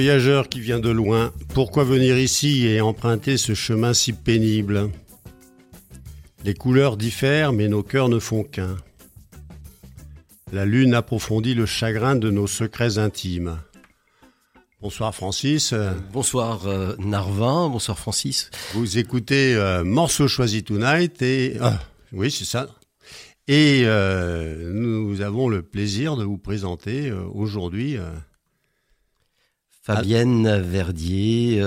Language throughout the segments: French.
Voyageur qui vient de loin, pourquoi venir ici et emprunter ce chemin si pénible? Les couleurs diffèrent, mais nos cœurs ne font qu'un. La lune approfondit le chagrin de nos secrets intimes. Bonsoir Francis. Bonsoir euh, Narvin, bonsoir Francis. Vous écoutez euh, Morceau choisi tonight et ah, oui c'est ça. Et euh, nous avons le plaisir de vous présenter aujourd'hui Fabienne Verdier,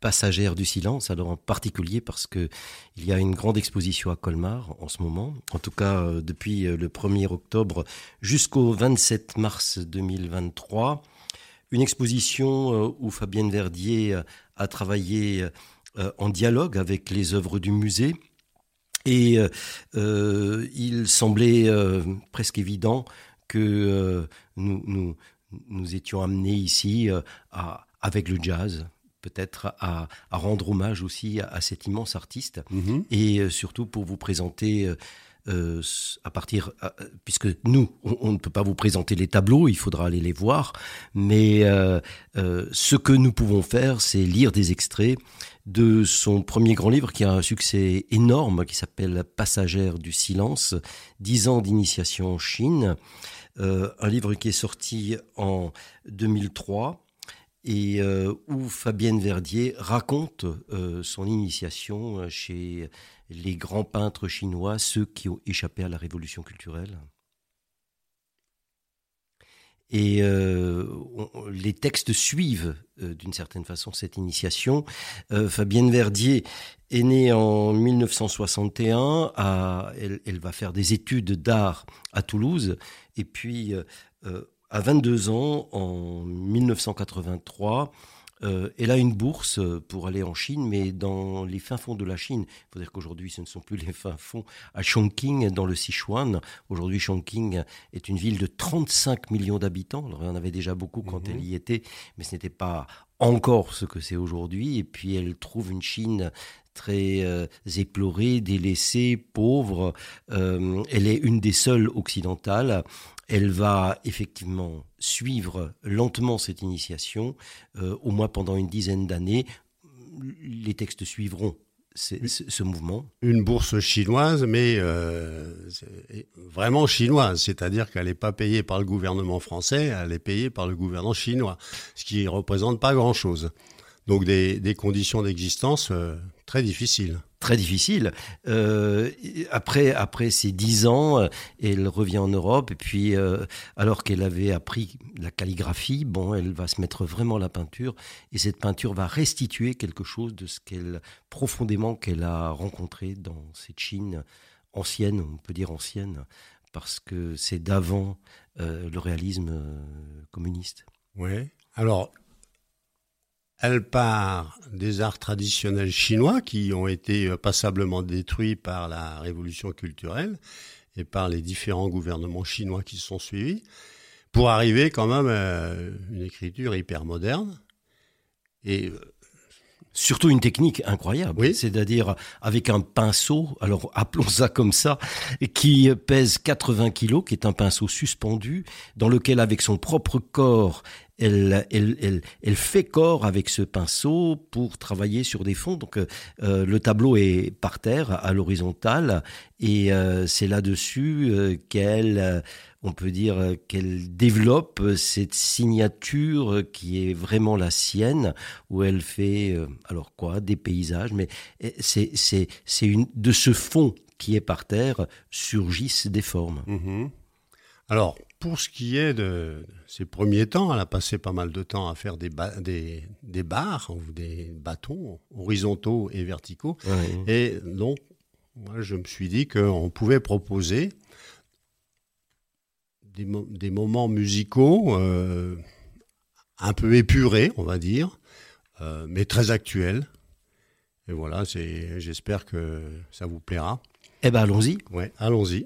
passagère du silence, alors en particulier parce que il y a une grande exposition à Colmar en ce moment, en tout cas depuis le 1er octobre jusqu'au 27 mars 2023 une exposition euh, où Fabienne Verdier euh, a travaillé euh, en dialogue avec les œuvres du musée. Et il semblait presque évident que nous, étions amenés ici à, avec le jazz, peut-être à, rendre hommage aussi à, cet immense artiste, mm-hmm. et surtout pour vous présenter euh, à partir, euh, puisque nous, on, ne peut pas vous présenter les tableaux, il faudra aller les voir, mais euh, ce que nous pouvons faire, c'est lire des extraits de son premier grand livre qui a un succès énorme, qui s'appelle Passagère du silence, 10 ans d'initiation en Chine, un livre qui est sorti en 2003 et où Fabienne Verdier raconte son initiation chez les grands peintres chinois, ceux qui ont échappé à la révolution culturelle. Et euh, les textes suivent euh, d'une certaine façon cette initiation. Euh, Fabienne Verdier est née en 1961. elle, va faire des études d'art à Toulouse. Et puis, à 22 ans, en 1983, euh, elle a une bourse pour aller en Chine, mais dans les fins fonds de la Chine. Il faut dire qu'aujourd'hui, ce ne sont plus les fins fonds à Chongqing, dans le Sichuan. Aujourd'hui, Chongqing est une ville de 35 millions d'habitants. Alors, il y en avait déjà beaucoup quand mhm. elle y était, mais ce n'était pas encore ce que c'est aujourd'hui. Et puis, elle trouve une Chine très euh, éplorée, délaissée, pauvre. Euh, elle est une des seules occidentales elle va effectivement suivre lentement cette initiation, euh, au moins pendant une dizaine d'années. Les textes suivront ce mouvement. Une bourse chinoise, mais euh, vraiment chinoise, c'est-à-dire qu'elle n'est pas payée par le gouvernement français, elle est payée par le gouvernement chinois, ce qui ne représente pas grand-chose. Donc des, conditions d'existence euh, très difficiles très difficile. Euh, après, après ces dix ans, euh, elle revient en Europe et puis, euh, alors qu'elle avait appris la calligraphie, bon, elle va se mettre vraiment à la peinture et cette peinture va restituer quelque chose de ce qu'elle profondément qu'elle a rencontré dans cette Chine ancienne, on peut dire ancienne, parce que c'est d'avant le réalisme communiste. Oui. Alors, elle part des arts traditionnels chinois qui ont été euh, passablement détruits par la révolution culturelle et par les différents gouvernements chinois qui se sont suivis, pour arriver quand même à une écriture hyper moderne. Et euh, surtout une technique incroyable, oui. c'est-à-dire avec un pinceau, alors appelons ça comme ça, qui pèse 80 kilos, qui est un pinceau suspendu, dans lequel avec son propre corps, elle, fait corps avec ce pinceau pour travailler sur des fonds. Donc euh, le tableau est par terre, à l'horizontale, et euh, c'est là-dessus euh, qu'elle, on peut dire, qu'elle développe cette signature qui est vraiment la sienne, où elle fait, alors quoi, des paysages, mais c'est c'est c'est une de ce fond qui est par terre surgissent des formes. Mm-hmm. Alors, pour ce qui est de ses premiers temps, elle a passé pas mal de temps à faire des, des, barres ou des bâtons horizontaux et verticaux. Et donc, moi, je me suis dit qu'on pouvait proposer des, moments musicaux euh, un peu épurés, on va dire, euh, mais très actuels. Et voilà, j'espère que ça vous plaira. Eh bien, allons-y. Ouais, allons-y.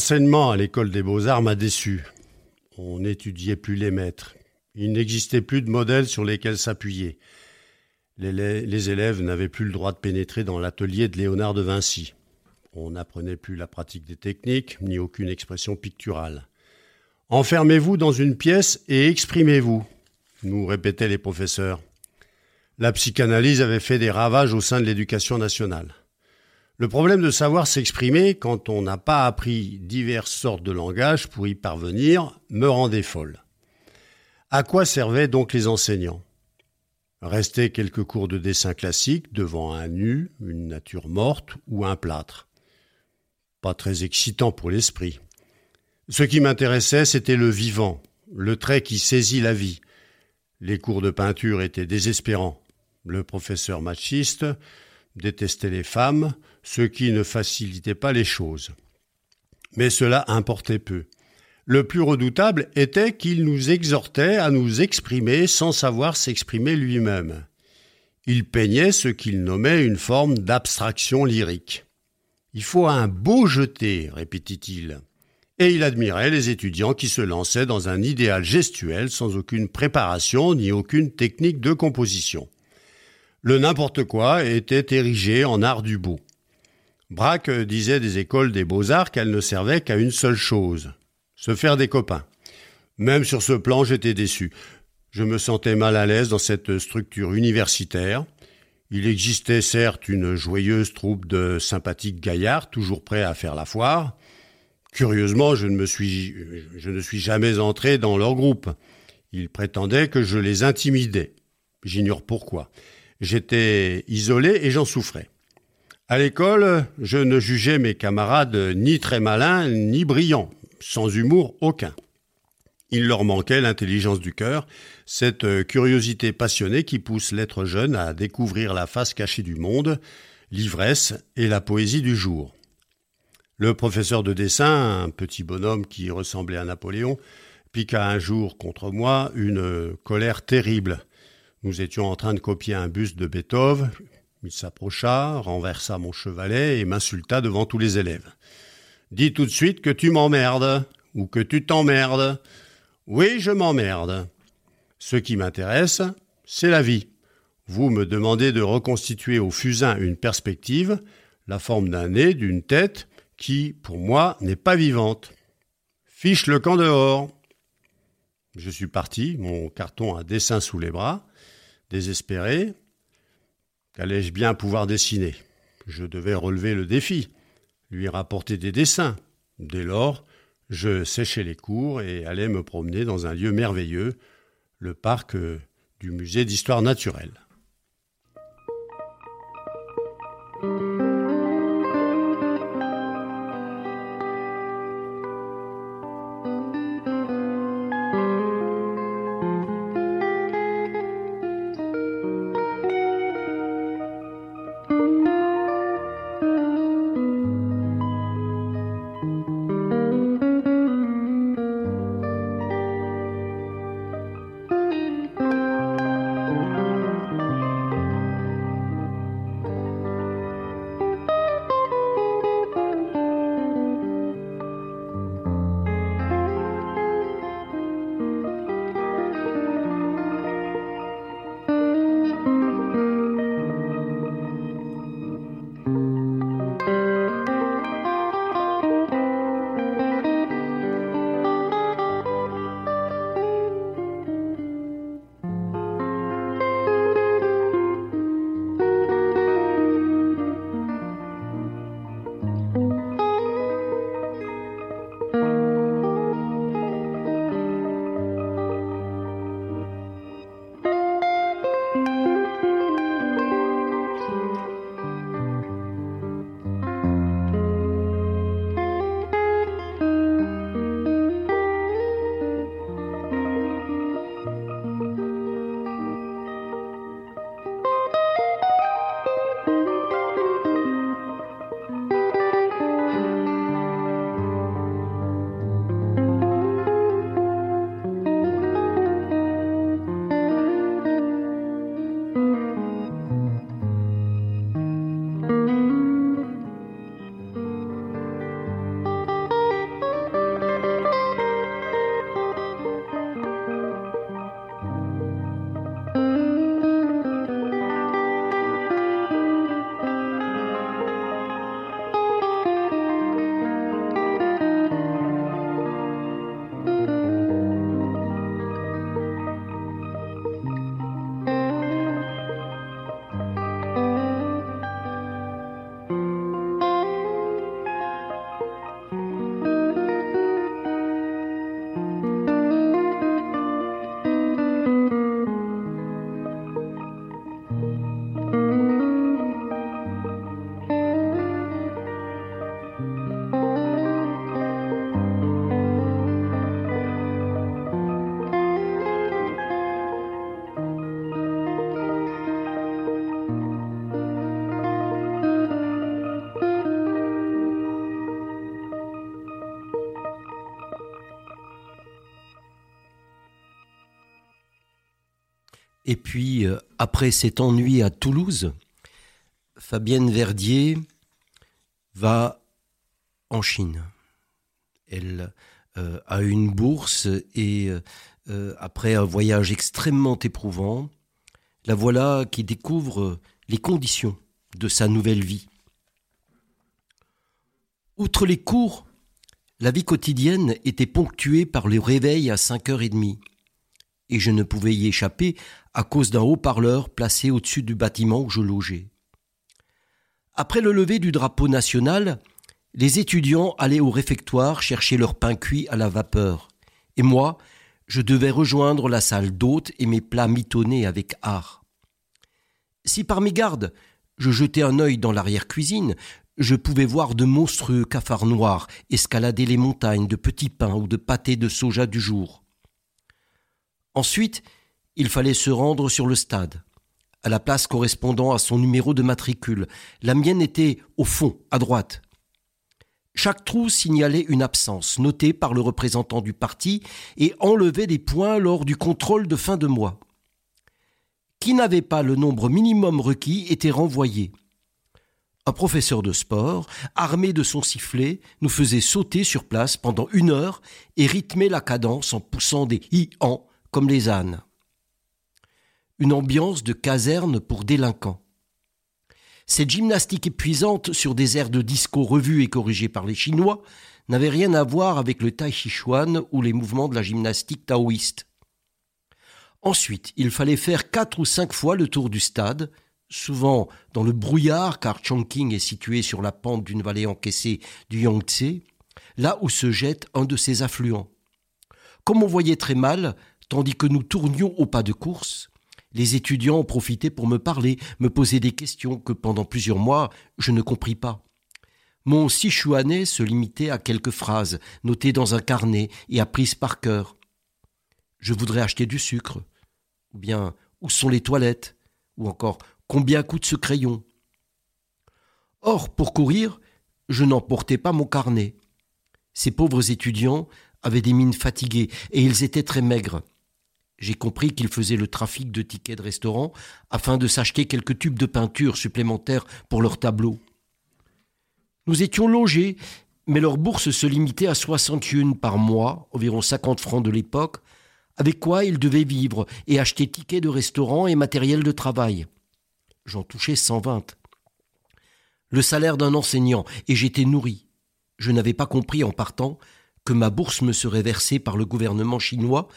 L'enseignement à l'école des beaux-arts m'a déçu. On n'étudiait plus les maîtres. Il n'existait plus de modèles sur lesquels s'appuyer. Les, élèves n'avaient plus le droit de pénétrer dans l'atelier de Léonard de Vinci. On n'apprenait plus la pratique des techniques, ni aucune expression picturale. Enfermez-vous dans une pièce et exprimez-vous, nous répétaient les professeurs. La psychanalyse avait fait des ravages au sein de l'éducation nationale. Le problème de savoir s'exprimer quand on n'a pas appris diverses sortes de langage pour y parvenir me rendait folle. À quoi servaient donc les enseignants? Rester quelques cours de dessin classique devant un nu, une nature morte ou un plâtre. Pas très excitant pour l'esprit. Ce qui m'intéressait, c'était le vivant, le trait qui saisit la vie. Les cours de peinture étaient désespérants. Le professeur machiste détestait les femmes, ce qui ne facilitait pas les choses. Mais cela importait peu. Le plus redoutable était qu'il nous exhortait à nous exprimer sans savoir s'exprimer lui-même. Il peignait ce qu'il nommait une forme d'abstraction lyrique. Il faut un beau jeté, répétait-il. Et il admirait les étudiants qui se lançaient dans un idéal gestuel sans aucune préparation ni aucune technique de composition. Le n'importe quoi était érigé en art du beau. Braque disait des écoles des beaux-arts qu'elles ne servaient qu'à une seule chose, se faire des copains. Même sur ce plan, j'étais déçu. Je me sentais mal à l'aise dans cette structure universitaire. Il existait certes une joyeuse troupe de sympathiques gaillards, toujours prêts à faire la foire. Curieusement, je ne me suis, je ne suis jamais entré dans leur groupe. Ils prétendaient que je les intimidais. J'ignore pourquoi. J'étais isolé et j'en souffrais. À l'école, je ne jugeais mes camarades ni très malins ni brillants sans humour aucun. Il leur manquait l'intelligence du cœur, cette curiosité passionnée qui pousse l'être jeune à découvrir la face cachée du monde, l'ivresse et la poésie du jour. Le professeur de dessin, un petit bonhomme qui ressemblait à Napoléon, piqua un jour contre moi une colère terrible. Nous étions en train de copier un buste de Beethoven. Il s'approcha, renversa mon chevalet et m'insulta devant tous les élèves. Dis tout de suite que tu m'emmerdes ou que tu t'emmerdes. Oui, je m'emmerde. Ce qui m'intéresse, c'est la vie. Vous me demandez de reconstituer au fusain une perspective, la forme d'un nez, d'une tête, qui, pour moi, n'est pas vivante. Fiche le camp dehors. Je suis parti, mon carton à dessin sous les bras, désespéré. Qu'allais-je bien pouvoir dessiner? Je devais relever le défi lui rapporter des dessins. Dès lors, je séchais les cours et allais me promener dans un lieu merveilleux, le parc du musée d'histoire naturelle. Et puis, euh, après cet ennui à Toulouse, Fabienne Verdier va en Chine. Elle euh, a une bourse et euh, après un voyage extrêmement éprouvant, la voilà qui découvre les conditions de sa nouvelle vie. Outre les cours, la vie quotidienne était ponctuée par le réveil à 5h30, et je ne pouvais y échapper à cause d'un haut-parleur placé au-dessus du bâtiment où je logeais. Après le lever du drapeau national, les étudiants allaient au réfectoire chercher leur pain cuit à la vapeur, et moi, je devais rejoindre la salle d'hôtes et mes plats mitonnés avec art. Si par mes gardes, je jetais un œil dans l'arrière-cuisine, je pouvais voir de monstrueux cafards noirs escalader les montagnes de petits pains ou de pâtés de soja du jour. Ensuite, il fallait se rendre sur le stade, à la place correspondant à son numéro de matricule. La mienne était au fond, à droite. Chaque trou signalait une absence, notée par le représentant du parti, et enlevait des points lors du contrôle de fin de mois. Qui n'avait pas le nombre minimum requis était renvoyé. Un professeur de sport, armé de son sifflet, nous faisait sauter sur place pendant une heure et rythmer la cadence en poussant des hi-an comme les ânes. Une ambiance de caserne pour délinquants. Cette gymnastique épuisante sur des airs de disco revus et corrigés par les Chinois n'avait rien à voir avec le tai chi chuan ou les mouvements de la gymnastique taoïste. Ensuite, il fallait faire quatre ou cinq fois le tour du stade, souvent dans le brouillard car Chongqing est situé sur la pente d'une vallée encaissée du Yangtze, là où se jette un de ses affluents. Comme on voyait très mal, tandis que nous tournions au pas de course, les étudiants en profitaient pour me parler, me poser des questions que pendant plusieurs mois je ne compris pas. Mon sichuanais se limitait à quelques phrases, notées dans un carnet et apprises par cœur. Je voudrais acheter du sucre, ou bien où sont les toilettes, ou encore Combien coûte ce crayon? Or, pour courir, je n'emportais pas mon carnet. Ces pauvres étudiants avaient des mines fatiguées et ils étaient très maigres. J'ai compris qu'ils faisaient le trafic de tickets de restaurant afin de s'acheter quelques tubes de peinture supplémentaires pour leur tableau. Nous étions logés, mais leur bourse se limitait à 61 par mois, environ 50 francs de l'époque, avec quoi ils devaient vivre et acheter tickets de restaurant et matériel de travail j'en touchais 120. Le salaire d'un enseignant, et j'étais nourri. Je n'avais pas compris en partant que ma bourse me serait versée par le gouvernement chinois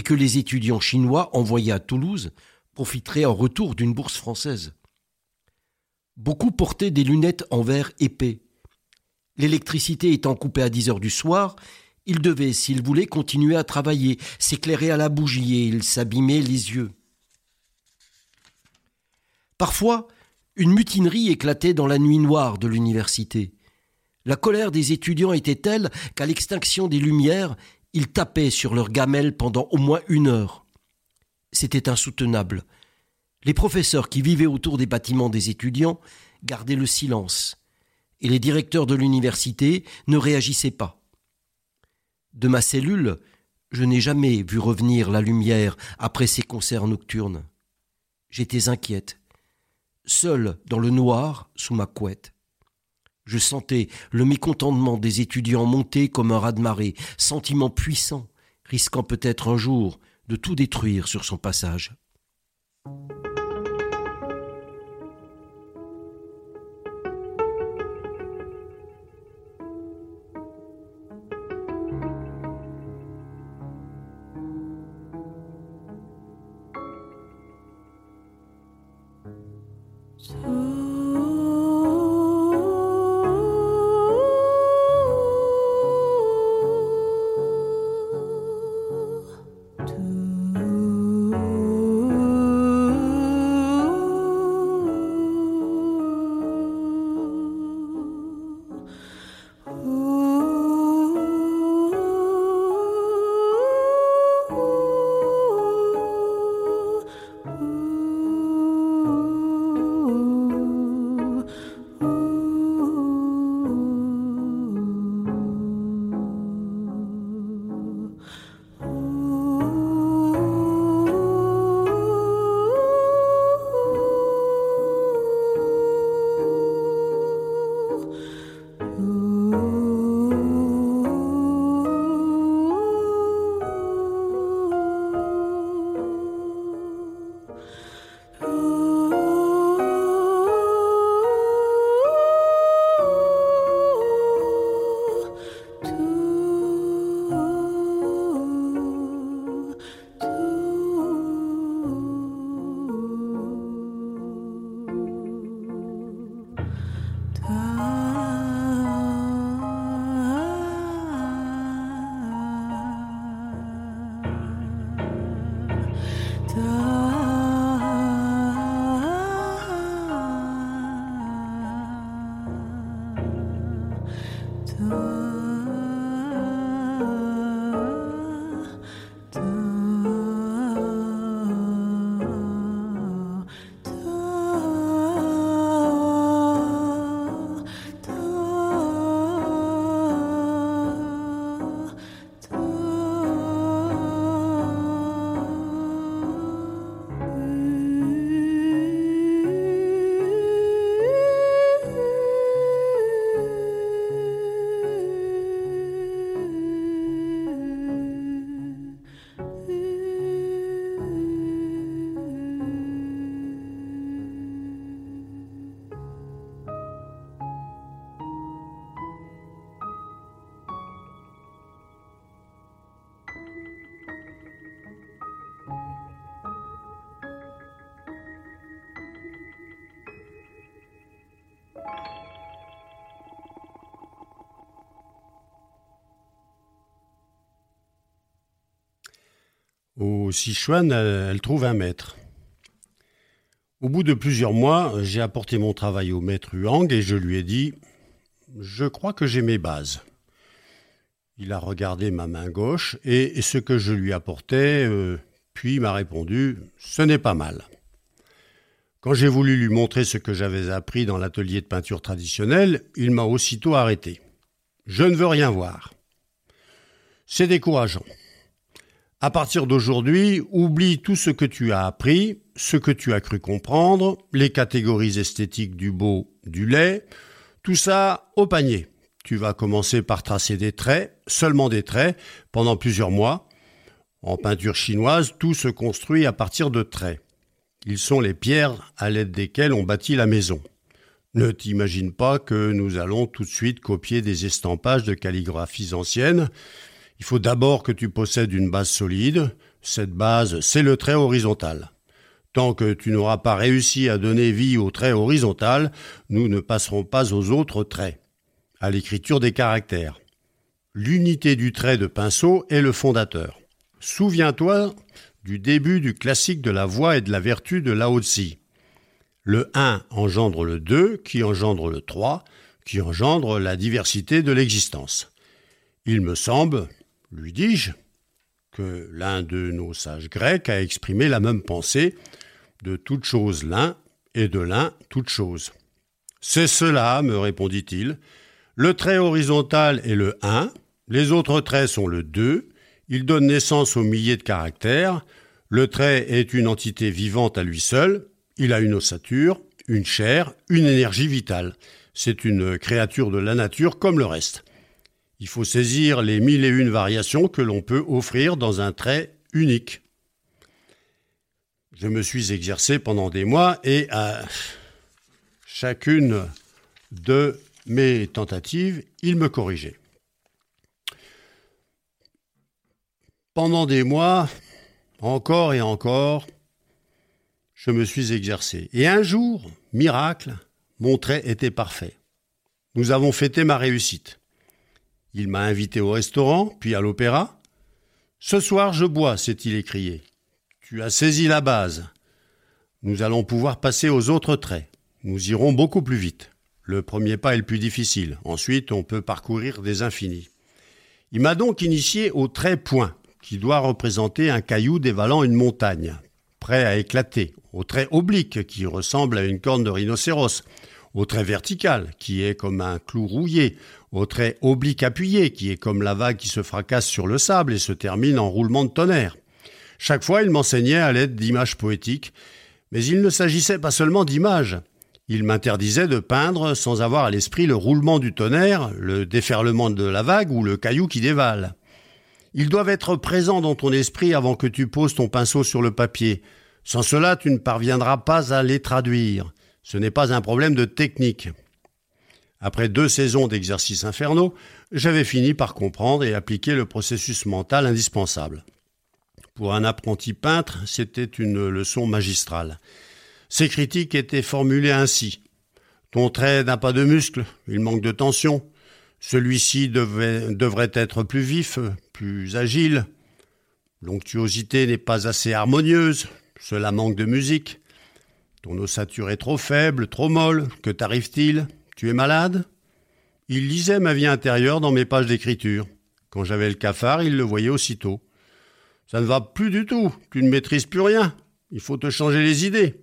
et que les étudiants chinois envoyés à Toulouse profiteraient en retour d'une bourse française. Beaucoup portaient des lunettes en verre épais. L'électricité étant coupée à 10 heures du soir, ils devaient, s'ils voulaient, continuer à travailler, s'éclairer à la bougie et ils s'abîmaient les yeux. Parfois, une mutinerie éclatait dans la nuit noire de l'université. La colère des étudiants était telle qu'à l'extinction des lumières, ils tapaient sur leurs gamelles pendant au moins une heure. C'était insoutenable. Les professeurs qui vivaient autour des bâtiments des étudiants gardaient le silence, et les directeurs de l'université ne réagissaient pas. De ma cellule, je n'ai jamais vu revenir la lumière après ces concerts nocturnes. J'étais inquiète seul dans le noir sous ma couette. Je sentais le mécontentement des étudiants monter comme un raz-de-marée, sentiment puissant, risquant peut-être un jour de tout détruire sur son passage. Au Sichuan, elle trouve un maître. Au bout de plusieurs mois, j'ai apporté mon travail au maître Huang et je lui ai dit Je crois que j'ai mes bases. Il a regardé ma main gauche et ce que je lui apportais, euh, puis m'a répondu Ce n'est pas mal. Quand j'ai voulu lui montrer ce que j'avais appris dans l'atelier de peinture traditionnelle, il m'a aussitôt arrêté. Je ne veux rien voir. C'est décourageant. À partir d'aujourd'hui, oublie tout ce que tu as appris, ce que tu as cru comprendre, les catégories esthétiques du beau, du laid, tout ça au panier. Tu vas commencer par tracer des traits, seulement des traits, pendant plusieurs mois. En peinture chinoise, tout se construit à partir de traits. Ils sont les pierres à l'aide desquelles on bâtit la maison. Ne t'imagine pas que nous allons tout de suite copier des estampages de calligraphies anciennes. Il faut d'abord que tu possèdes une base solide. Cette base, c'est le trait horizontal. Tant que tu n'auras pas réussi à donner vie au trait horizontal, nous ne passerons pas aux autres traits, à l'écriture des caractères. L'unité du trait de pinceau est le fondateur. Souviens-toi du début du classique de la voix et de la vertu de Lao Tzu. Le 1 engendre le 2, qui engendre le 3, qui engendre la diversité de l'existence. Il me semble, lui dis-je, que l'un de nos sages grecs a exprimé la même pensée de toute chose l'un et de l'un toute chose. C'est cela, me répondit-il. Le trait horizontal est le 1, les autres traits sont le 2, il donne naissance aux milliers de caractères. Le trait est une entité vivante à lui seul. Il a une ossature, une chair, une énergie vitale. C'est une créature de la nature comme le reste. Il faut saisir les mille et une variations que l'on peut offrir dans un trait unique. Je me suis exercé pendant des mois et à chacune de mes tentatives, il me corrigeait. Pendant des mois, encore et encore, je me suis exercé. Et un jour, miracle, mon trait était parfait. Nous avons fêté ma réussite. Il m'a invité au restaurant, puis à l'opéra. Ce soir, je bois, s'est-il écrié. Tu as saisi la base. Nous allons pouvoir passer aux autres traits. Nous irons beaucoup plus vite. Le premier pas est le plus difficile. Ensuite, on peut parcourir des infinis. Il m'a donc initié au trait point qui doit représenter un caillou dévalant une montagne, prêt à éclater, au trait oblique qui ressemble à une corne de rhinocéros, au trait vertical qui est comme un clou rouillé, au trait oblique appuyé qui est comme la vague qui se fracasse sur le sable et se termine en roulement de tonnerre. Chaque fois, il m'enseignait à l'aide d'images poétiques, mais il ne s'agissait pas seulement d'images. Il m'interdisait de peindre sans avoir à l'esprit le roulement du tonnerre, le déferlement de la vague ou le caillou qui dévale. Ils doivent être présents dans ton esprit avant que tu poses ton pinceau sur le papier. Sans cela, tu ne parviendras pas à les traduire. Ce n'est pas un problème de technique. Après deux saisons d'exercices infernaux, j'avais fini par comprendre et appliquer le processus mental indispensable. Pour un apprenti peintre, c'était une leçon magistrale. Ces critiques étaient formulées ainsi. Ton trait n'a pas de muscle, il manque de tension. Celui-ci devrait être plus vif, plus agile. L'onctuosité n'est pas assez harmonieuse, cela manque de musique. Ton ossature est trop faible, trop molle, que t'arrive-t-il? Tu es malade? Il lisait ma vie intérieure dans mes pages d'écriture. Quand j'avais le cafard, il le voyait aussitôt. Ça ne va plus du tout, tu ne maîtrises plus rien, il faut te changer les idées.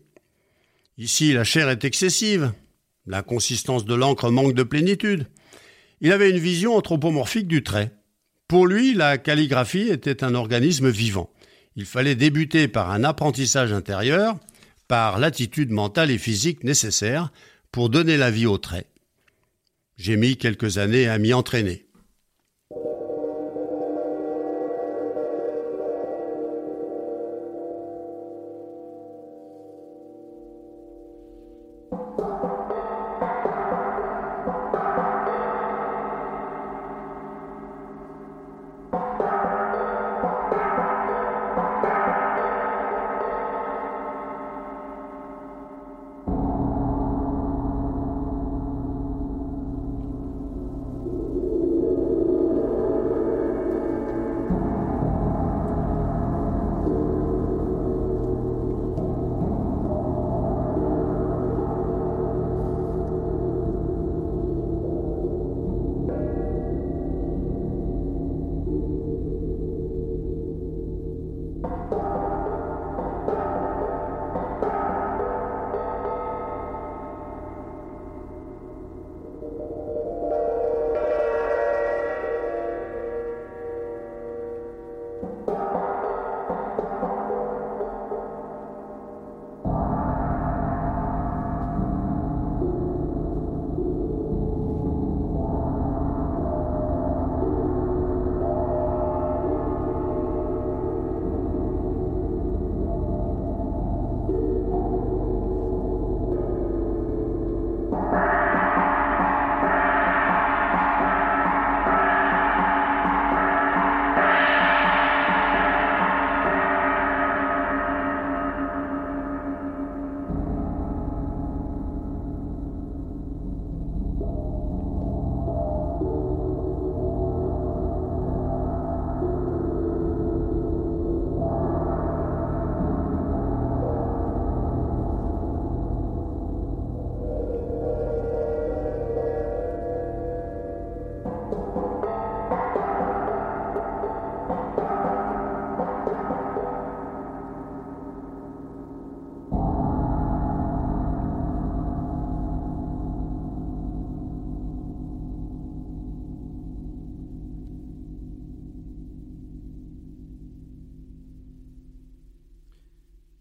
Ici, la chair est excessive, la consistance de l'encre manque de plénitude. Il avait une vision anthropomorphique du trait. Pour lui, la calligraphie était un organisme vivant. Il fallait débuter par un apprentissage intérieur, par l'attitude mentale et physique nécessaire pour donner la vie au trait. J'ai mis quelques années à m'y entraîner.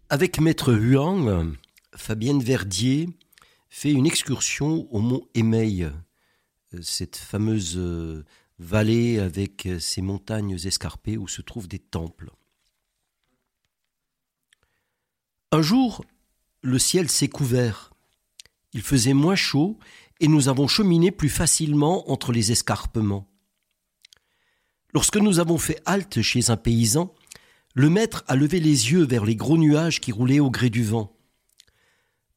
Avec Maître Huang, Fabienne Verdier fait une excursion au mont Émeil, cette fameuse euh, vallée avec ses montagnes escarpées où se trouvent des temples. Un jour, le ciel s'est couvert. Il faisait moins chaud et nous avons cheminé plus facilement entre les escarpements. Lorsque nous avons fait halte chez un paysan, le maître a levé les yeux vers les gros nuages qui roulaient au gré du vent.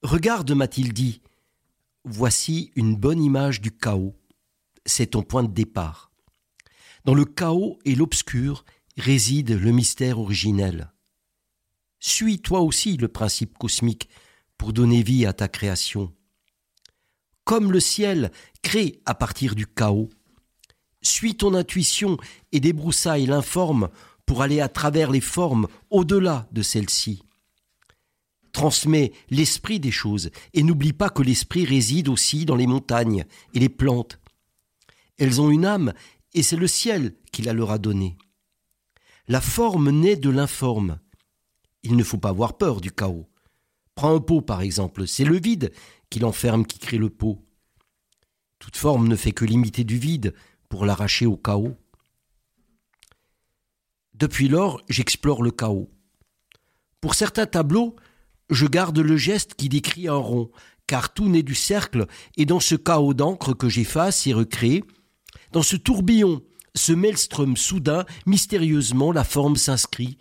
Regarde, m'a-t-il dit, voici une bonne image du chaos. C'est ton point de départ. Dans le chaos et l'obscur réside le mystère originel. Suis toi aussi le principe cosmique pour donner vie à ta création. Comme le ciel crée à partir du chaos, suis ton intuition et débroussaille l'informe pour aller à travers les formes au-delà de celles-ci. Transmets l'esprit des choses et n'oublie pas que l'esprit réside aussi dans les montagnes et les plantes. Elles ont une âme et c'est le ciel qui la leur a donnée. La forme naît de l'informe. Il ne faut pas avoir peur du chaos. Prends un pot par exemple, c'est le vide qui l'enferme qui crée le pot. Toute forme ne fait que limiter du vide pour l'arracher au chaos. Depuis lors, j'explore le chaos. Pour certains tableaux, je garde le geste qui décrit un rond, car tout naît du cercle, et dans ce chaos d'encre que j'efface et recrée, dans ce tourbillon, ce maelstrom soudain, mystérieusement, la forme s'inscrit,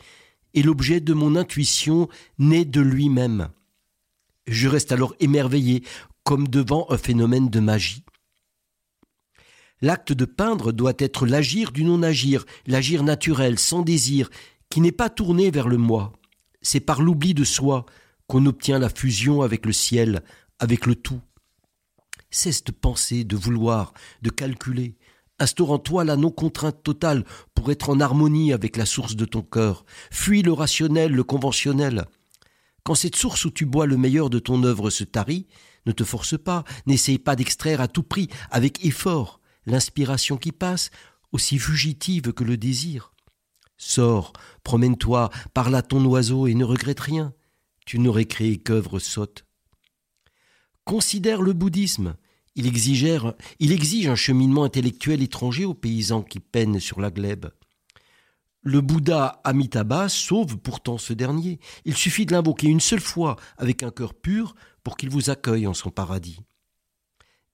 et l'objet de mon intuition naît de lui-même. Je reste alors émerveillé, comme devant un phénomène de magie. L'acte de peindre doit être l'agir du non-agir, l'agir naturel, sans désir, qui n'est pas tourné vers le moi. C'est par l'oubli de soi qu'on obtient la fusion avec le ciel, avec le tout. Cesse de penser, de vouloir, de calculer. Instaure en toi la non-contrainte totale pour être en harmonie avec la source de ton cœur. Fuis le rationnel, le conventionnel. Quand cette source où tu bois le meilleur de ton œuvre se tarit, ne te force pas, n'essaye pas d'extraire à tout prix, avec effort l'inspiration qui passe, aussi fugitive que le désir. Sors, promène-toi, parle à ton oiseau et ne regrette rien. Tu n'aurais créé qu'œuvre sotte. Considère le bouddhisme. Il, il exige un cheminement intellectuel étranger aux paysans qui peinent sur la glèbe. Le Bouddha Amitabha sauve pourtant ce dernier. Il suffit de l'invoquer une seule fois avec un cœur pur pour qu'il vous accueille en son paradis.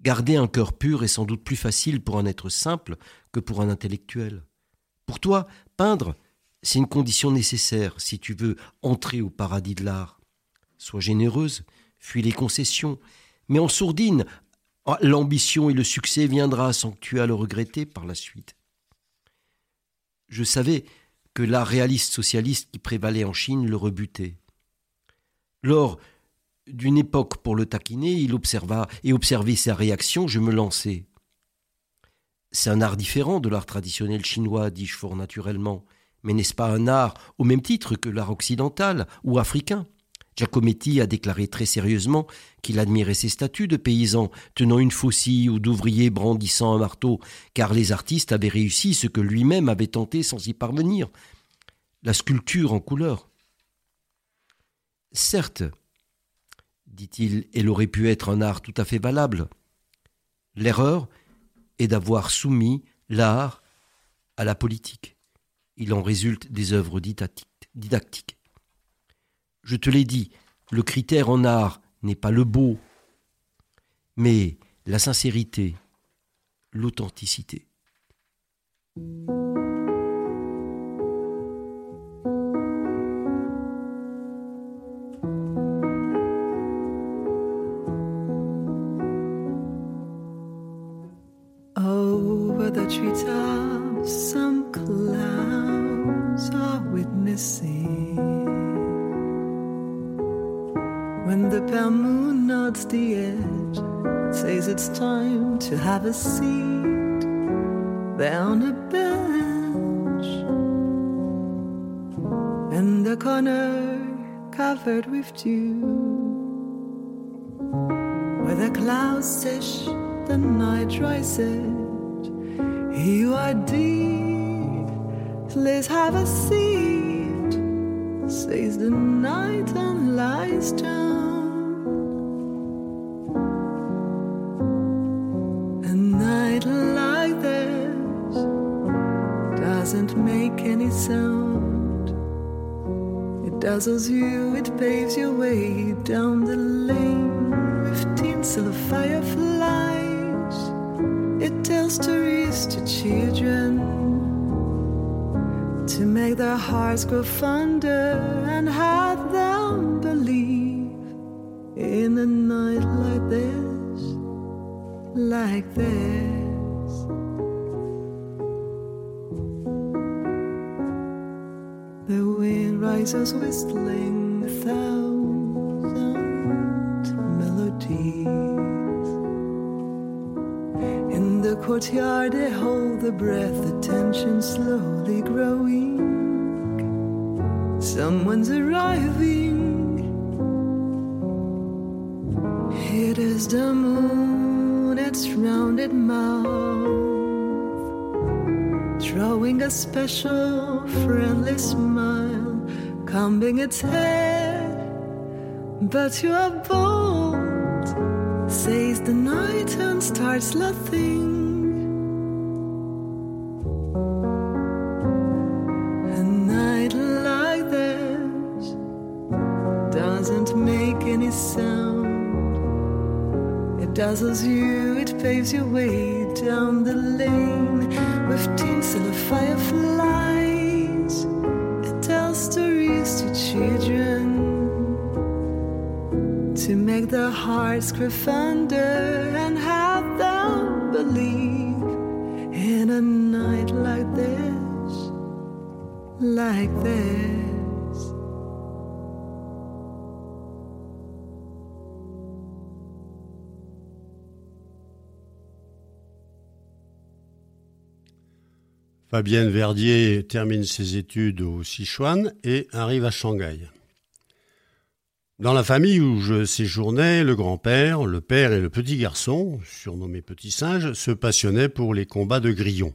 Garder un cœur pur est sans doute plus facile pour un être simple que pour un intellectuel. Pour toi, peindre, c'est une condition nécessaire si tu veux entrer au paradis de l'art. Sois généreuse, fuis les concessions, mais en sourdine, ah, l'ambition et le succès viendra sans que tu aies le regretter par la suite. Je savais que l'art réaliste socialiste qui prévalait en Chine le rebutait. Lors d'une époque pour le taquiner, il observa et observait sa réaction, je me lançai. C'est un art différent de l'art traditionnel chinois, dis-je fort naturellement. Mais n'est-ce pas un art au même titre que l'art occidental ou africain? Giacometti a déclaré très sérieusement qu'il admirait ces statues de paysans tenant une faucille ou d'ouvriers brandissant un marteau, car les artistes avaient réussi ce que lui-même avait tenté sans y parvenir. la sculpture en couleur. Certes, dit-il, elle aurait pu être un art tout à fait valable. L'erreur est d'avoir soumis l'art à la politique. Il en résulte des œuvres didactiques. Je te l'ai dit, le critère en art n'est pas le beau, mais la sincérité, l'authenticité. Dew, where the clouds sesh the night rises. You are deep, let's have a seat, says the night and lies down. Dazzles you, it paves your way down the lane with tinsel of fireflies. It tells stories to children to make their hearts grow fonder and have them believe in a night like this, like this. Rises whistling a thousand melodies. In the courtyard, they hold the breath, the tension slowly growing. Someone's arriving. It is the moon, its rounded mouth, throwing a special friendly smile, combing its head. But you are bold, says the night and starts laughing. A night like this doesn't make any sound. It dazzles you, it paves your way down the lane with tinsel of fireflies. Make their hearts fonder and have them believe in a night like this, like this. Fabienne Verdier termine ses études au Sichuan et arrive à Shanghai. Dans la famille où je séjournais, le grand-père, le père et le petit garçon, surnommé Petit Singe, se passionnaient pour les combats de grillons.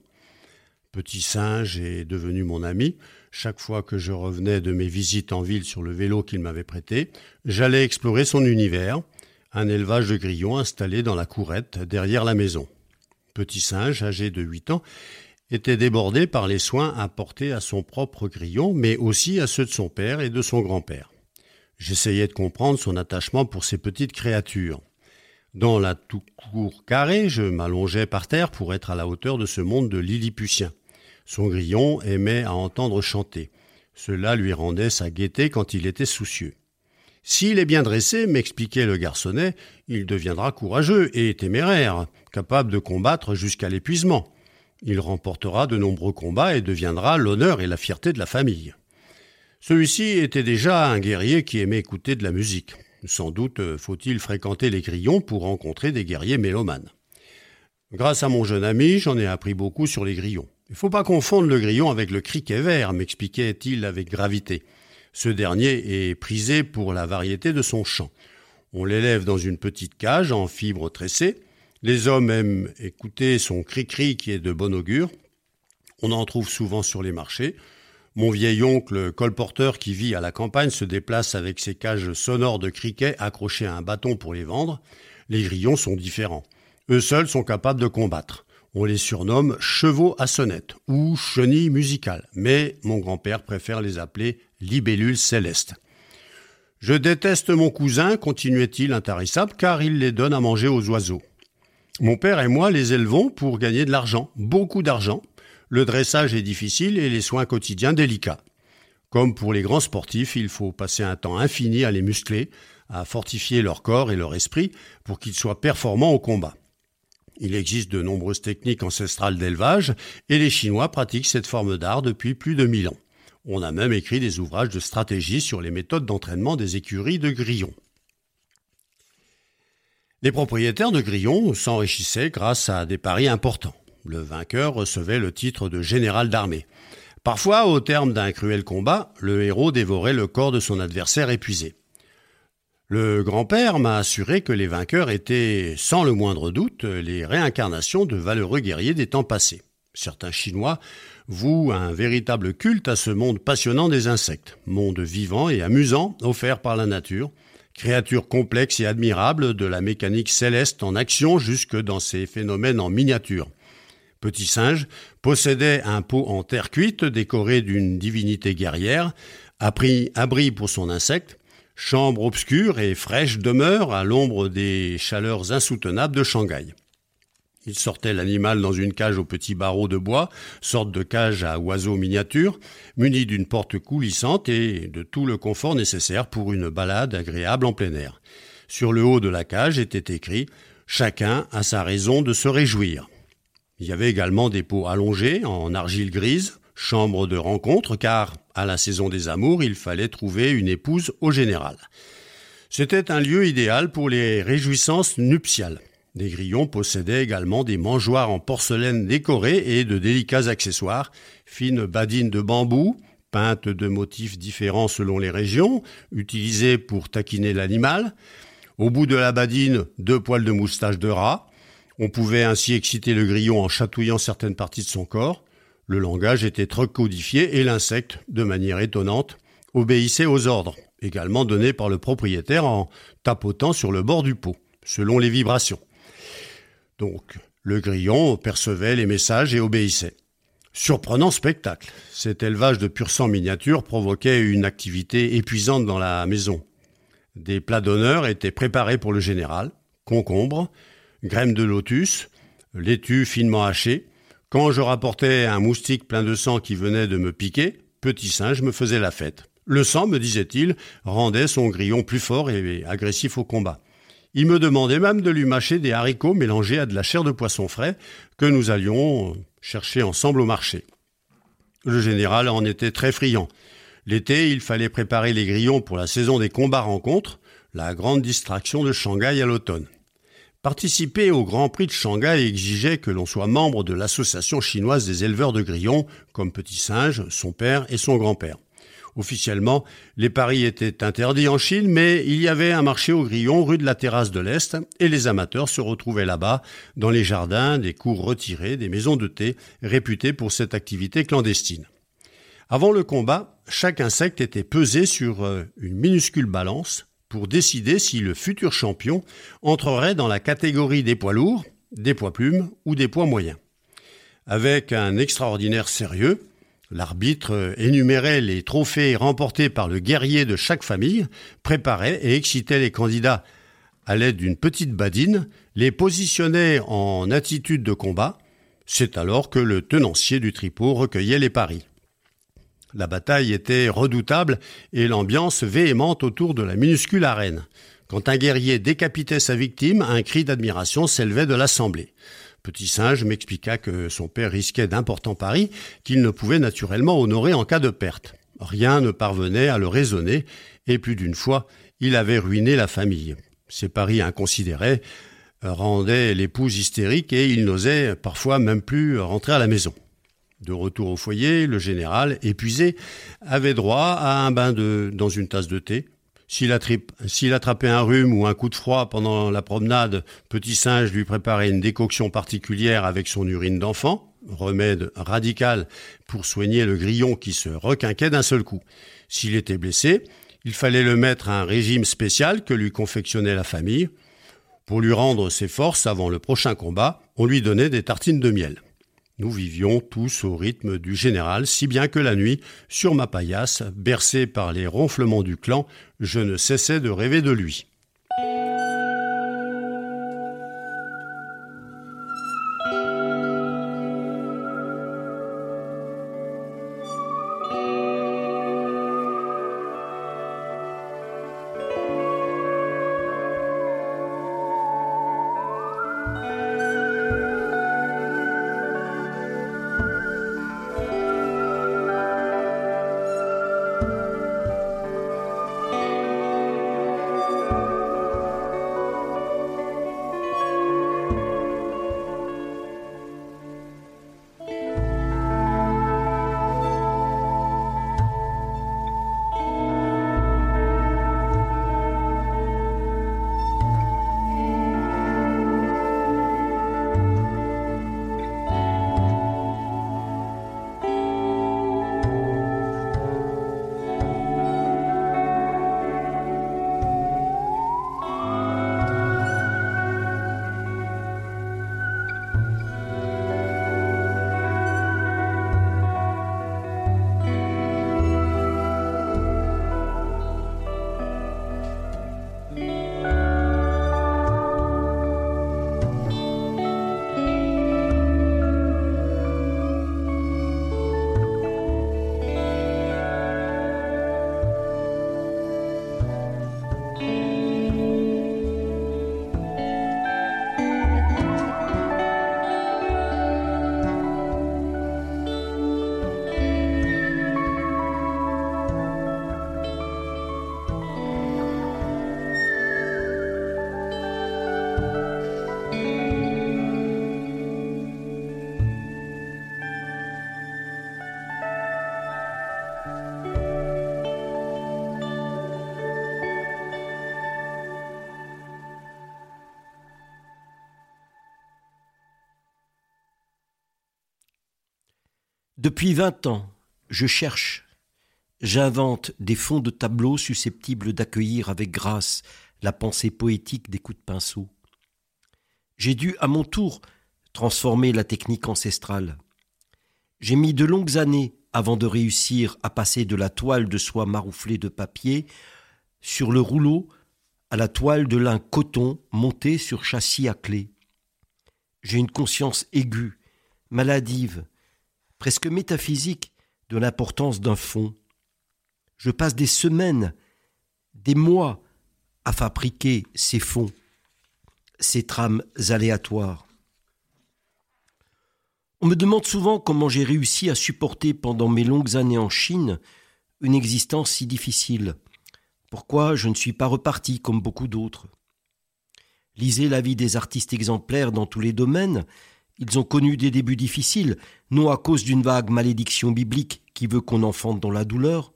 Petit Singe est devenu mon ami. Chaque fois que je revenais de mes visites en ville sur le vélo qu'il m'avait prêté, j'allais explorer son univers, un élevage de grillons installé dans la courette derrière la maison. Petit Singe, âgé de 8 ans, était débordé par les soins apportés à son propre grillon, mais aussi à ceux de son père et de son grand-père. J'essayais de comprendre son attachement pour ces petites créatures. Dans la tout cour carrée, je m'allongeais par terre pour être à la hauteur de ce monde de Lilliputien. Son grillon aimait à entendre chanter. Cela lui rendait sa gaieté quand il était soucieux. S'il est bien dressé, m'expliquait le garçonnet, il deviendra courageux et téméraire, capable de combattre jusqu'à l'épuisement. Il remportera de nombreux combats et deviendra l'honneur et la fierté de la famille. Celui-ci était déjà un guerrier qui aimait écouter de la musique. Sans doute faut-il fréquenter les grillons pour rencontrer des guerriers mélomanes. Grâce à mon jeune ami, j'en ai appris beaucoup sur les grillons. Il ne faut pas confondre le grillon avec le criquet vert, m'expliquait-il avec gravité. Ce dernier est prisé pour la variété de son chant. On l'élève dans une petite cage en fibres tressées. Les hommes aiment écouter son cri-cri qui est de bon augure. On en trouve souvent sur les marchés. Mon vieil oncle colporteur qui vit à la campagne se déplace avec ses cages sonores de criquets accrochées à un bâton pour les vendre. Les grillons sont différents. Eux seuls sont capables de combattre. On les surnomme chevaux à sonnette ou chenilles musicales, mais mon grand-père préfère les appeler libellules célestes. Je déteste mon cousin, continuait-il intarissable, car il les donne à manger aux oiseaux. Mon père et moi les élevons pour gagner de l'argent, beaucoup d'argent. Le dressage est difficile et les soins quotidiens délicats. Comme pour les grands sportifs, il faut passer un temps infini à les muscler, à fortifier leur corps et leur esprit pour qu'ils soient performants au combat. Il existe de nombreuses techniques ancestrales d'élevage et les Chinois pratiquent cette forme d'art depuis plus de mille ans. On a même écrit des ouvrages de stratégie sur les méthodes d'entraînement des écuries de grillons. Les propriétaires de grillons s'enrichissaient grâce à des paris importants. Le vainqueur recevait le titre de général d'armée. Parfois, au terme d'un cruel combat, le héros dévorait le corps de son adversaire épuisé. Le grand-père m'a assuré que les vainqueurs étaient, sans le moindre doute, les réincarnations de valeureux guerriers des temps passés. Certains Chinois vouent un véritable culte à ce monde passionnant des insectes, monde vivant et amusant offert par la nature, créature complexe et admirable de la mécanique céleste en action jusque dans ses phénomènes en miniature. Petit Singe possédait un pot en terre cuite décoré d'une divinité guerrière, pris abri pour son insecte, chambre obscure et fraîche demeure à l'ombre des chaleurs insoutenables de Shanghai. Il sortait l'animal dans une cage aux petits barreaux de bois, sorte de cage à oiseaux miniatures, munie d'une porte coulissante et de tout le confort nécessaire pour une balade agréable en plein air. Sur le haut de la cage était écrit Chacun a sa raison de se réjouir. Il y avait également des pots allongés en argile grise, chambre de rencontre, car à la saison des amours, il fallait trouver une épouse au général. C'était un lieu idéal pour les réjouissances nuptiales. Les grillons possédaient également des mangeoires en porcelaine décorées et de délicats accessoires, fines badines de bambou, peintes de motifs différents selon les régions, utilisées pour taquiner l'animal. Au bout de la badine, deux poils de moustache de rat. On pouvait ainsi exciter le grillon en chatouillant certaines parties de son corps. Le langage était trop codifié et l'insecte, de manière étonnante, obéissait aux ordres, également donnés par le propriétaire en tapotant sur le bord du pot, selon les vibrations. Donc, le grillon percevait les messages et obéissait. Surprenant spectacle. Cet élevage de pur sang miniature provoquait une activité épuisante dans la maison. Des plats d'honneur étaient préparés pour le général, concombre, graines de lotus, laitue finement hachée. Quand je rapportais un moustique plein de sang qui venait de me piquer, petit singe me faisait la fête. Le sang, me disait-il, rendait son grillon plus fort et agressif au combat. Il me demandait même de lui mâcher des haricots mélangés à de la chair de poisson frais que nous allions chercher ensemble au marché. Le général en était très friand. L'été, il fallait préparer les grillons pour la saison des combats rencontres, la grande distraction de Shanghai à l'automne. Participer au Grand Prix de Shanghai exigeait que l'on soit membre de l'association chinoise des éleveurs de grillons, comme Petit Singe, son père et son grand-père. Officiellement, les paris étaient interdits en Chine, mais il y avait un marché au grillon rue de la Terrasse de l'Est, et les amateurs se retrouvaient là-bas, dans les jardins, des cours retirés, des maisons de thé, réputées pour cette activité clandestine. Avant le combat, chaque insecte était pesé sur euh, une minuscule balance pour décider si le futur champion entrerait dans la catégorie des poids lourds, des poids plumes ou des poids moyens. Avec un extraordinaire sérieux, L'arbitre énumérait les trophées remportés par le guerrier de chaque famille, préparait et excitait les candidats à l'aide d'une petite badine, les positionnait en attitude de combat. C'est alors que le tenancier du tripot recueillait les paris. La bataille était redoutable et l'ambiance véhémente autour de la minuscule arène. Quand un guerrier décapitait sa victime, un cri d'admiration s'élevait de l'assemblée. Petit Singe m'expliqua que son père risquait d'importants paris qu'il ne pouvait naturellement honorer en cas de perte. Rien ne parvenait à le raisonner, et plus d'une fois, il avait ruiné la famille. Ces paris inconsidérés rendaient l'épouse hystérique et il n'osait parfois même plus rentrer à la maison. De retour au foyer, le général, épuisé, avait droit à un bain de, dans une tasse de thé, s'il attrapait un rhume ou un coup de froid pendant la promenade, Petit Singe lui préparait une décoction particulière avec son urine d'enfant. remède radical pour soigner le grillon qui se requinquait d'un seul coup. S'il était blessé, il fallait le mettre à un régime spécial que lui confectionnait la famille. Pour lui rendre ses forces avant le prochain combat, on lui donnait des tartines de miel. Nous vivions tous au rythme du général, si bien que la nuit, sur ma paillasse, bercé par les ronflements du clan, je ne cessais de rêver de lui. Depuis vingt ans, je cherche, j'invente des fonds de tableaux susceptibles d'accueillir avec grâce la pensée poétique des coups de pinceau. J'ai dû, à mon tour, transformer la technique ancestrale. J'ai mis de longues années avant de réussir à passer de la toile de soie marouflée de papier sur le rouleau à la toile de lin coton montée sur châssis à clé. J'ai une conscience aiguë, maladive, presque métaphysique de l'importance d'un fond. Je passe des semaines, des mois à fabriquer ces fonds, ces trames aléatoires. On me demande souvent comment j'ai réussi à supporter pendant mes longues années en Chine une existence si difficile. Pourquoi je ne suis pas reparti comme beaucoup d'autres? Lisez la vie des artistes exemplaires dans tous les domaines ils ont connu des débuts difficiles, non à cause d'une vague malédiction biblique qui veut qu'on enfante dans la douleur.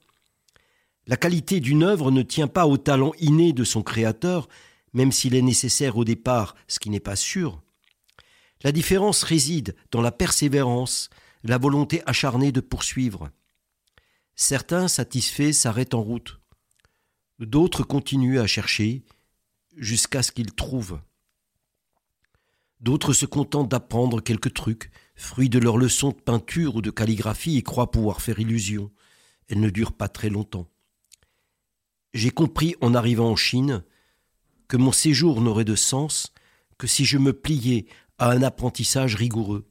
La qualité d'une œuvre ne tient pas au talent inné de son créateur, même s'il est nécessaire au départ, ce qui n'est pas sûr. La différence réside dans la persévérance, la volonté acharnée de poursuivre. Certains satisfaits s'arrêtent en route. D'autres continuent à chercher jusqu'à ce qu'ils trouvent. D'autres se contentent d'apprendre quelques trucs, fruits de leurs leçons de peinture ou de calligraphie, et croient pouvoir faire illusion. Elles ne durent pas très longtemps. J'ai compris en arrivant en Chine que mon séjour n'aurait de sens que si je me pliais à un apprentissage rigoureux.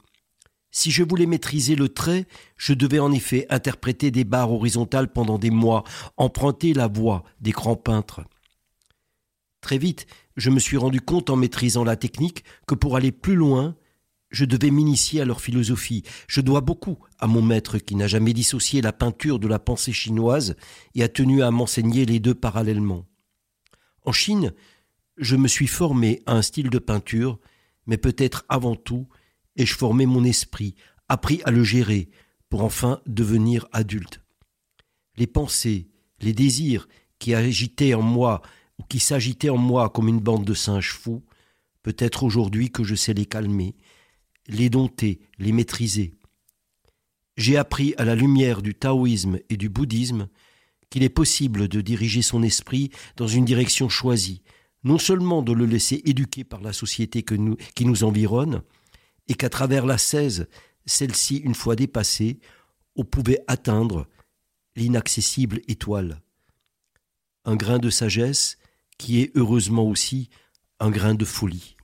Si je voulais maîtriser le trait, je devais en effet interpréter des barres horizontales pendant des mois, emprunter la voix des grands peintres. Très vite, je me suis rendu compte en maîtrisant la technique que pour aller plus loin, je devais m'initier à leur philosophie. Je dois beaucoup à mon maître qui n'a jamais dissocié la peinture de la pensée chinoise et a tenu à m'enseigner les deux parallèlement. En Chine, je me suis formé à un style de peinture, mais peut-être avant tout ai-je formé mon esprit, appris à le gérer, pour enfin devenir adulte. Les pensées, les désirs qui agitaient en moi qui s'agitaient en moi comme une bande de singes fous, peut-être aujourd'hui que je sais les calmer, les dompter, les maîtriser. J'ai appris à la lumière du taoïsme et du bouddhisme qu'il est possible de diriger son esprit dans une direction choisie, non seulement de le laisser éduquer par la société qui nous environne, et qu'à travers la cèse, celle-ci, une fois dépassée, on pouvait atteindre l'inaccessible étoile. Un grain de sagesse qui est heureusement aussi un grain de folie.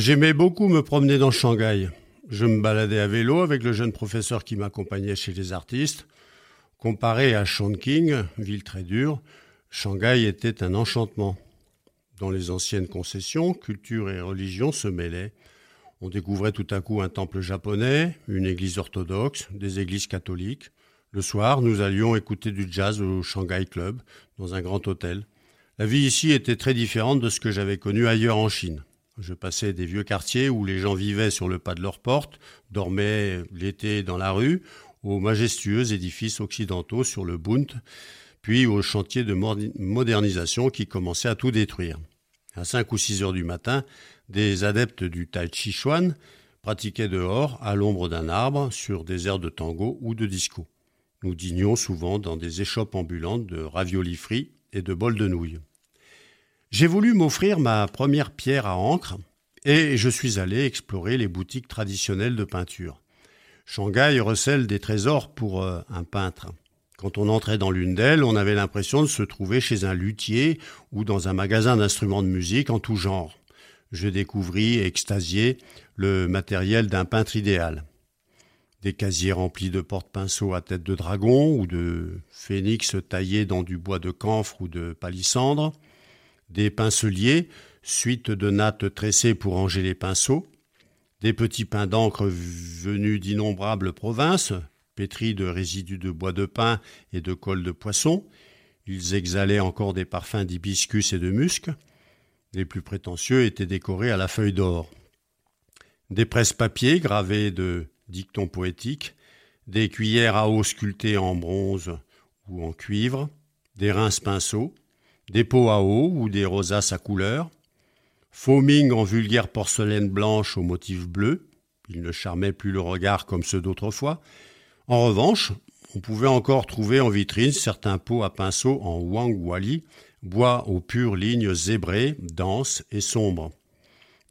J'aimais beaucoup me promener dans Shanghai. Je me baladais à vélo avec le jeune professeur qui m'accompagnait chez les artistes. Comparé à Chongqing, ville très dure, Shanghai était un enchantement. Dans les anciennes concessions, culture et religion se mêlaient. On découvrait tout à coup un temple japonais, une église orthodoxe, des églises catholiques. Le soir, nous allions écouter du jazz au Shanghai Club, dans un grand hôtel. La vie ici était très différente de ce que j'avais connu ailleurs en Chine. Je passais des vieux quartiers où les gens vivaient sur le pas de leur porte, dormaient l'été dans la rue, aux majestueux édifices occidentaux sur le Bund, puis aux chantiers de modernisation qui commençaient à tout détruire. À 5 ou 6 heures du matin, des adeptes du Tai Chi Chuan pratiquaient dehors, à l'ombre d'un arbre, sur des airs de tango ou de disco. Nous dînions souvent dans des échoppes ambulantes de raviolis frits et de bols de nouilles. J'ai voulu m'offrir ma première pierre à encre et je suis allé explorer les boutiques traditionnelles de peinture. Shanghai recèle des trésors pour euh, un peintre. Quand on entrait dans l'une d'elles, on avait l'impression de se trouver chez un luthier ou dans un magasin d'instruments de musique en tout genre. Je découvris, extasié, le matériel d'un peintre idéal. Des casiers remplis de porte-pinceaux à tête de dragon ou de phénix taillés dans du bois de camphre ou de palissandre, des pinceliers, suite de nattes tressées pour ranger les pinceaux, des petits pains d'encre venus d'innombrables provinces, pétris de résidus de bois de pin et de colle de poisson. Ils exhalaient encore des parfums d'hibiscus et de musc. Les plus prétentieux étaient décorés à la feuille d'or. Des presses-papiers gravés de dictons poétiques, des cuillères à eau sculptées en bronze ou en cuivre, des rince-pinceaux, des pots à eau ou des rosaces à couleur, foaming en vulgaire porcelaine blanche au motif bleu, il ne charmait plus le regard comme ceux d'autrefois. En revanche, on pouvait encore trouver en vitrine certains pots à pinceau en wang wali, bois aux pures lignes zébrées, denses et sombres.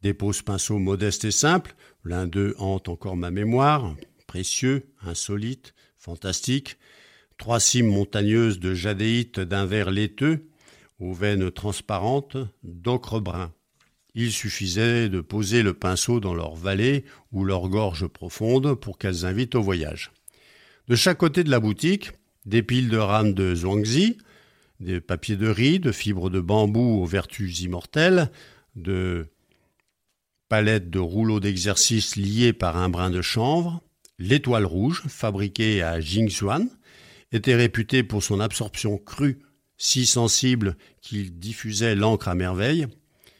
Des pose-pinceaux modestes et simples, l'un d'eux hante encore ma mémoire, précieux, insolite, fantastique, trois cimes montagneuses de jadéite d'un vert laiteux, aux veines transparentes, d'ocre brun. Il suffisait de poser le pinceau dans leur vallée ou leur gorge profonde pour qu'elles invitent au voyage. De chaque côté de la boutique, des piles de rames de zhuangzi, des papiers de riz, de fibres de bambou aux vertus immortelles, de palette de rouleaux d'exercice liés par un brin de chanvre, l'étoile rouge, fabriquée à Jingxuan, était réputée pour son absorption crue, si sensible qu'il diffusait l'encre à merveille.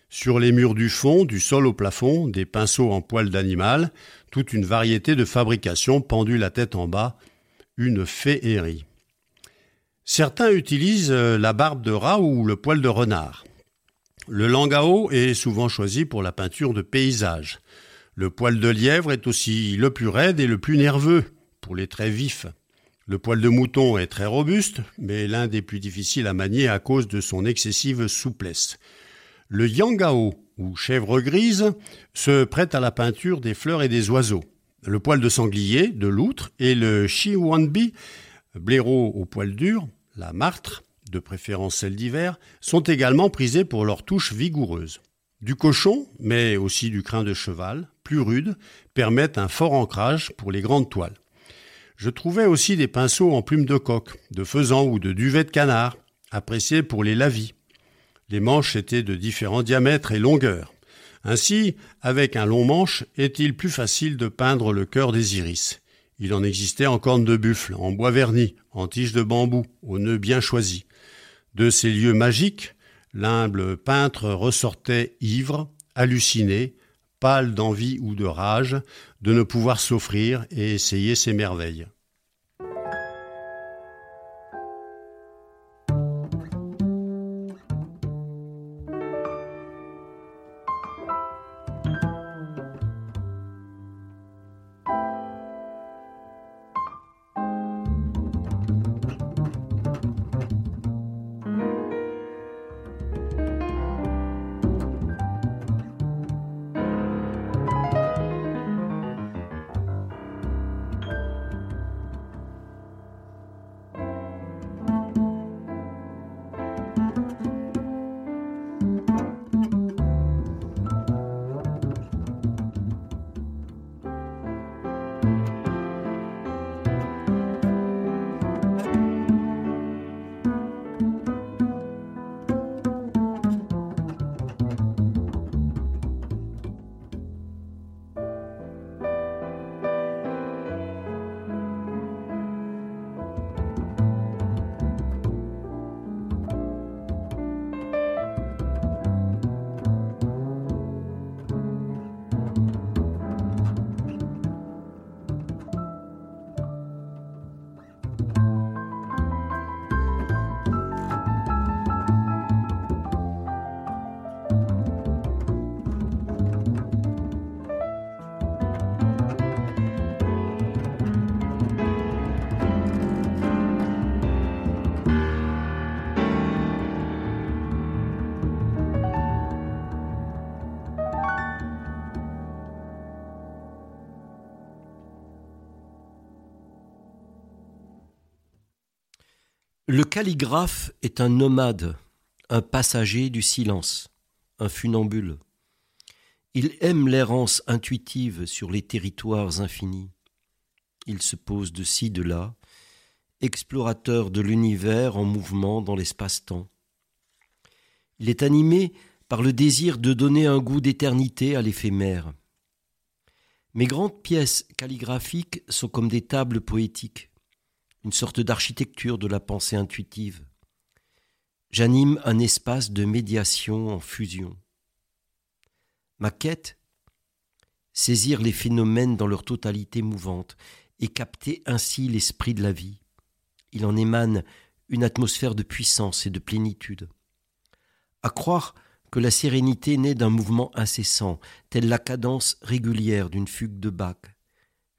Sur les murs du fond, du sol au plafond, des pinceaux en poil d'animal, toute une variété de fabrications pendue la tête en bas, une féerie. Certains utilisent la barbe de rat ou le poil de renard. Le langao est souvent choisi pour la peinture de paysages. Le poil de lièvre est aussi le plus raide et le plus nerveux pour les traits vifs. Le poil de mouton est très robuste, mais l'un des plus difficiles à manier à cause de son excessive souplesse. Le yangao, ou chèvre grise, se prête à la peinture des fleurs et des oiseaux. Le poil de sanglier, de loutre, et le shiwanbi, blaireau au poil dur, la martre, de préférence celle d'hiver, sont également prisés pour leur touche vigoureuse. Du cochon, mais aussi du crin de cheval, plus rude, permettent un fort ancrage pour les grandes toiles. Je trouvais aussi des pinceaux en plumes de coq, de faisan ou de duvet de canard, appréciés pour les lavis. Les manches étaient de différents diamètres et longueurs. Ainsi, avec un long manche, est-il plus facile de peindre le cœur des iris. Il en existait en corne de buffle, en bois verni, en tige de bambou, aux nœuds bien choisis. De ces lieux magiques, l'humble peintre ressortait ivre, halluciné, pâle d'envie ou de rage, de ne pouvoir s'offrir et essayer ses merveilles. Le calligraphe est un nomade, un passager du silence, un funambule. Il aime l'errance intuitive sur les territoires infinis. Il se pose de ci, de là, explorateur de l'univers en mouvement dans l'espace-temps. Il est animé par le désir de donner un goût d'éternité à l'éphémère. Mes grandes pièces calligraphiques sont comme des tables poétiques une sorte d'architecture de la pensée intuitive. J'anime un espace de médiation en fusion. Ma quête Saisir les phénomènes dans leur totalité mouvante et capter ainsi l'esprit de la vie. Il en émane une atmosphère de puissance et de plénitude. À croire que la sérénité naît d'un mouvement incessant, telle la cadence régulière d'une fugue de Bach,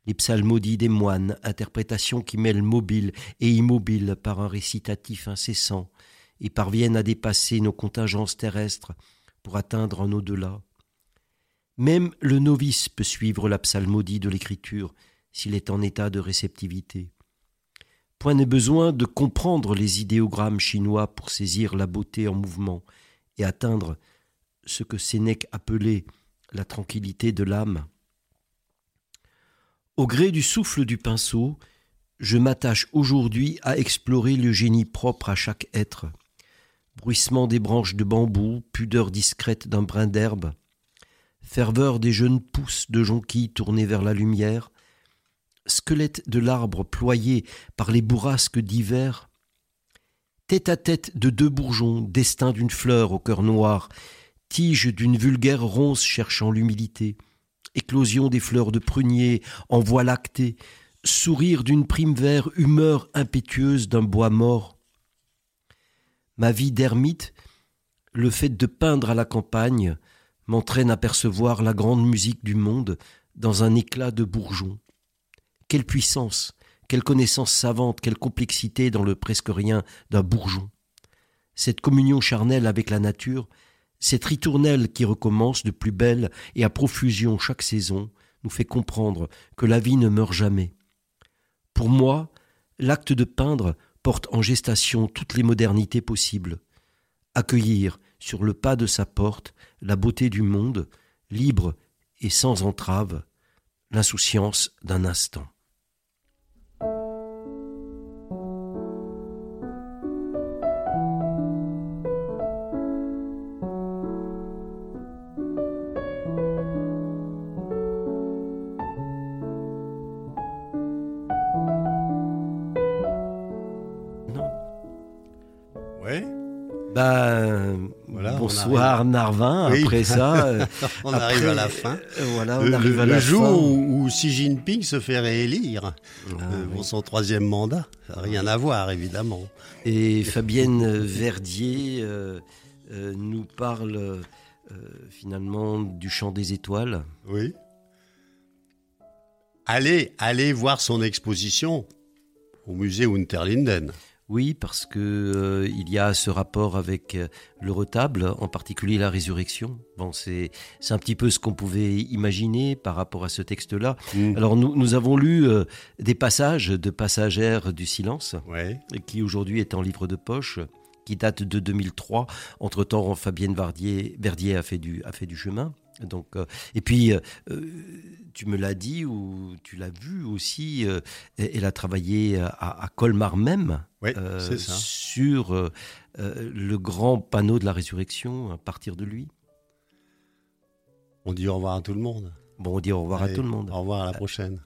Les psalmodies des moines, interprétation qui mêle mobile et immobile par un récitatif incessant, et parviennent à dépasser nos contingences terrestres pour atteindre un au-delà. Même le novice peut suivre la psalmodie de l'écriture s'il est en état de réceptivité. Point n'est besoin de comprendre les idéogrammes chinois pour saisir la beauté en mouvement et atteindre ce que Sénèque appelait la tranquillité de l'âme. Au gré du souffle du pinceau, je m'attache aujourd'hui à explorer le génie propre à chaque être. Bruissement des branches de bambou, pudeur discrète d'un brin d'herbe, ferveur des jeunes pousses de jonquilles tournées vers la lumière, squelette de l'arbre ployé par les bourrasques d'hiver, tête à tête de deux bourgeons, destin d'une fleur au cœur noir, tige d'une vulgaire ronce cherchant l'humilité, éclosion des fleurs de prunier en voie lactée, sourire d'une prime vert, humeur impétueuse d'un bois mort. Ma vie d'ermite, le fait de peindre à la campagne, m'entraîne à percevoir la grande musique du monde dans un éclat de bourgeons. Quelle puissance, quelle connaissance savante, quelle complexité dans le presque rien d'un bourgeon. Cette communion charnelle avec la nature, cette ritournelle qui recommence de plus belle et à profusion chaque saison, nous fait comprendre que la vie ne meurt jamais. Pour moi, l'acte de peindre porte en gestation toutes les modernités possibles. Accueillir sur le pas de sa porte la beauté du monde, libre et sans entrave, l'insouciance d'un instant. Narvin. Après ça, euh, on arrive à la fin. Euh, voilà, on arrive à le la jour fin. Où, où Xi Jinping se fait réélire Ah, euh, pour son troisième mandat, rien à voir évidemment. Et Fabienne Verdier euh, euh, nous parle finalement du chant des étoiles. Oui. Allez, allez voir son exposition au musée Unterlinden. Oui, parce que euh, il y a ce rapport avec euh, le retable, en particulier la résurrection. Bon, c'est c'est un petit peu ce qu'on pouvait imaginer par rapport à ce texte-là. Mm. Alors nous, nous avons lu euh, des passages de Passagères du silence, Ouais. qui aujourd'hui est en livre de poche, qui date de 2003. Entre-temps, Fabienne Verdier a fait du, a fait du chemin. Donc, euh, et puis, euh, euh, tu me l'as dit ou tu l'as vu aussi, euh, elle a travaillé à, à Colmar même c'est ça. sur le grand panneau de la résurrection à partir de lui. On dit au revoir à tout le monde. Bon, on dit au revoir à tout le monde. Au revoir à la prochaine.